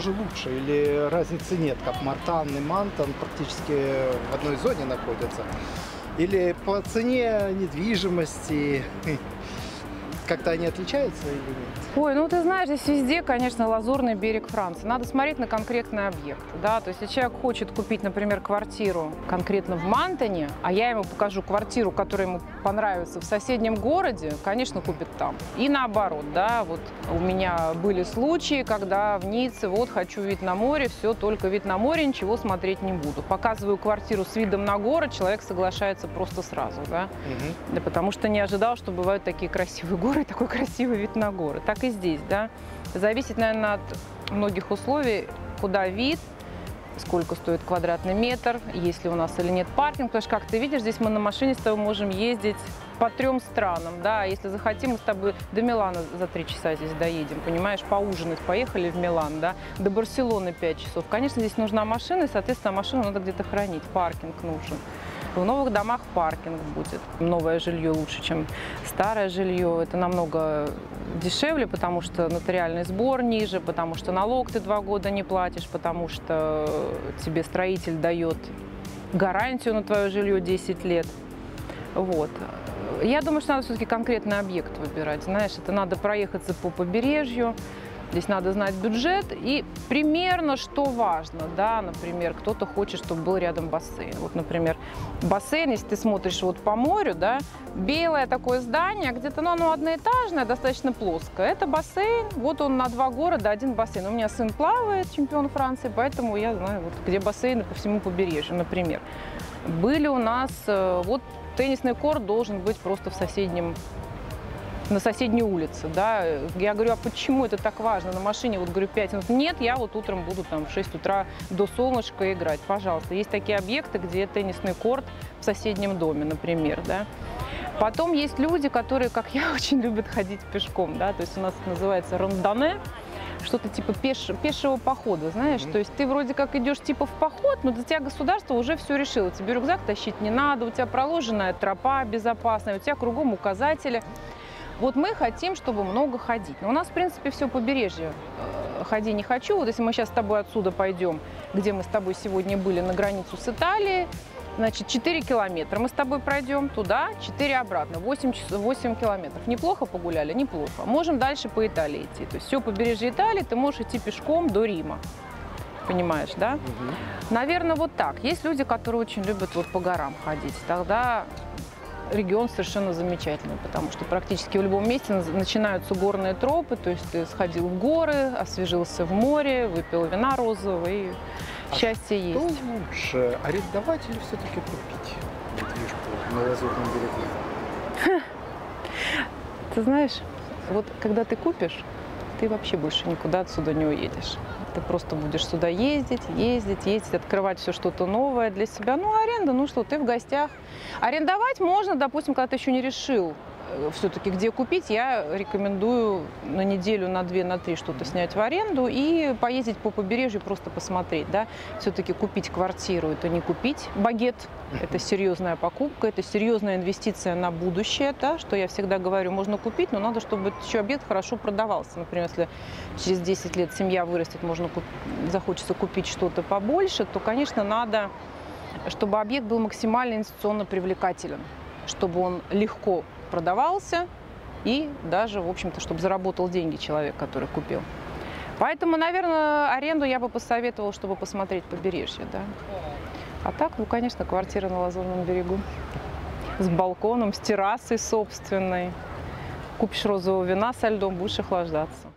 же лучше? Или разницы нет, как Мартан и Мантон практически в одной зоне находятся? Или по цене недвижимости как-то они отличаются или нет? Ой, ну ты знаешь, здесь везде, конечно, лазурный берег Франции. Надо смотреть на конкретный объект. Да? То есть, если человек хочет купить, например, квартиру конкретно в Мантоне, а я ему покажу квартиру, которая ему понравится в соседнем городе, конечно, купит там. И наоборот, да, вот у меня были случаи, когда в Ницце, вот, хочу вид на море, все, только вид на море, ничего смотреть не буду. Показываю квартиру с видом на город, человек соглашается просто сразу, да. Да потому что не ожидал, что бывают такие красивые горы такой красивый вид на горы. Так и здесь, да. Зависит, наверное, от многих условий, куда вид, сколько стоит квадратный метр, есть ли у нас или нет паркинг. Потому что, как ты видишь, здесь мы на машине с тобой можем ездить по трем странам, да, если захотим, мы с тобой до Милана за три часа здесь доедем, понимаешь, поужинать, поехали в Милан, да, до Барселоны 5 часов. Конечно, здесь нужна машина, и, соответственно, машину надо где-то хранить, паркинг нужен. В новых домах паркинг будет. Новое жилье лучше, чем старое жилье. Это намного дешевле, потому что нотариальный сбор ниже, потому что налог ты два года не платишь, потому что тебе строитель дает гарантию на твое жилье 10 лет. Вот. Я думаю, что надо все-таки конкретный объект выбирать. Знаешь, это надо проехаться по побережью, Здесь надо знать бюджет и примерно что важно, да, например, кто-то хочет, чтобы был рядом бассейн. Вот, например, бассейн, если ты смотришь вот по морю, да, белое такое здание, где-то, ну, оно одноэтажное, достаточно плоское. Это бассейн, вот он на два города, один бассейн. У меня сын плавает, чемпион Франции, поэтому я знаю, вот, где бассейны по всему побережью, например. Были у нас, э, вот теннисный корт должен быть просто в соседнем на соседней улице, да. Я говорю, а почему это так важно на машине? Вот говорю, 5 минут. Нет, я вот утром буду там в 6 утра до солнышка играть. Пожалуйста. Есть такие объекты, где теннисный корт в соседнем доме, например, да. Потом есть люди, которые, как я, очень любят ходить пешком, да, то есть у нас это называется рандоне, что-то типа пеш, пешего похода, знаешь, mm-hmm. то есть ты вроде как идешь типа в поход, но для тебя государство уже все решило, тебе рюкзак тащить не надо, у тебя проложенная тропа безопасная, у тебя кругом указатели, вот мы хотим, чтобы много ходить. Но у нас, в принципе, все побережье. Э, ходи не хочу. Вот если мы сейчас с тобой отсюда пойдем, где мы с тобой сегодня были, на границу с Италией, значит, 4 километра мы с тобой пройдем туда, 4 обратно, 8, часов, 8 километров. Неплохо погуляли? Неплохо. Можем дальше по Италии идти. То есть все побережье Италии ты можешь идти пешком до Рима. Понимаешь, да? Угу. Наверное, вот так. Есть люди, которые очень любят вот по горам ходить. Тогда регион совершенно замечательный, потому что практически в любом месте начинаются горные тропы, то есть ты сходил в горы, освежился в море, выпил вина розового и а счастье что есть. лучше, арендовать или все-таки купить недвижку на Лазурном берегу? Ты знаешь, вот когда ты купишь, ты вообще больше никуда отсюда не уедешь. Ты просто будешь сюда ездить, ездить, ездить, открывать все что-то новое для себя. Ну, аренда, ну что, ты в гостях. Арендовать можно, допустим, когда ты еще не решил, все-таки где купить, я рекомендую на неделю, на две, на три что-то снять в аренду и поездить по побережью, просто посмотреть. Да? Все-таки купить квартиру – это не купить багет, это серьезная покупка, это серьезная инвестиция на будущее, да? что я всегда говорю, можно купить, но надо, чтобы еще объект хорошо продавался. Например, если через 10 лет семья вырастет, можно куп... захочется купить что-то побольше, то, конечно, надо, чтобы объект был максимально инвестиционно привлекателен, чтобы он легко продавался и даже, в общем-то, чтобы заработал деньги человек, который купил. Поэтому, наверное, аренду я бы посоветовала, чтобы посмотреть побережье, да. А так, ну, конечно, квартира на Лазурном берегу. С балконом, с террасой собственной. Купишь розового вина со льдом, будешь охлаждаться.